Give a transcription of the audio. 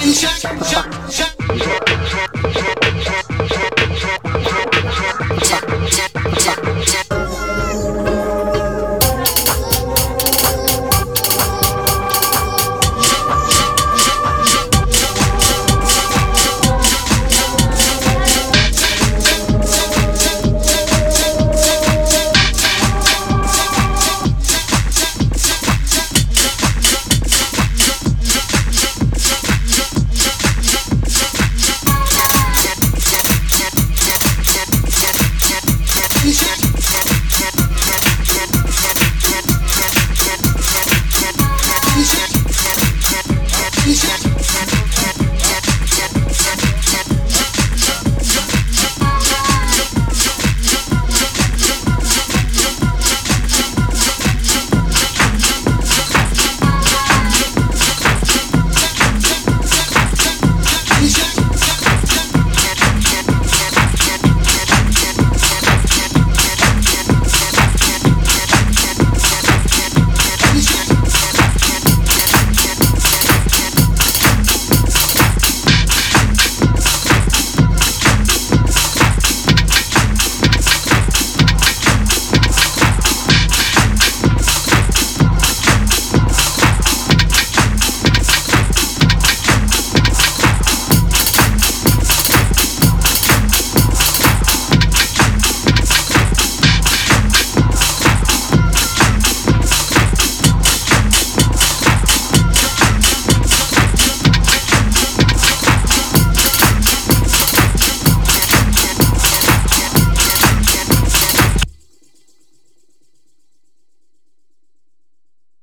Shut, shut, shut.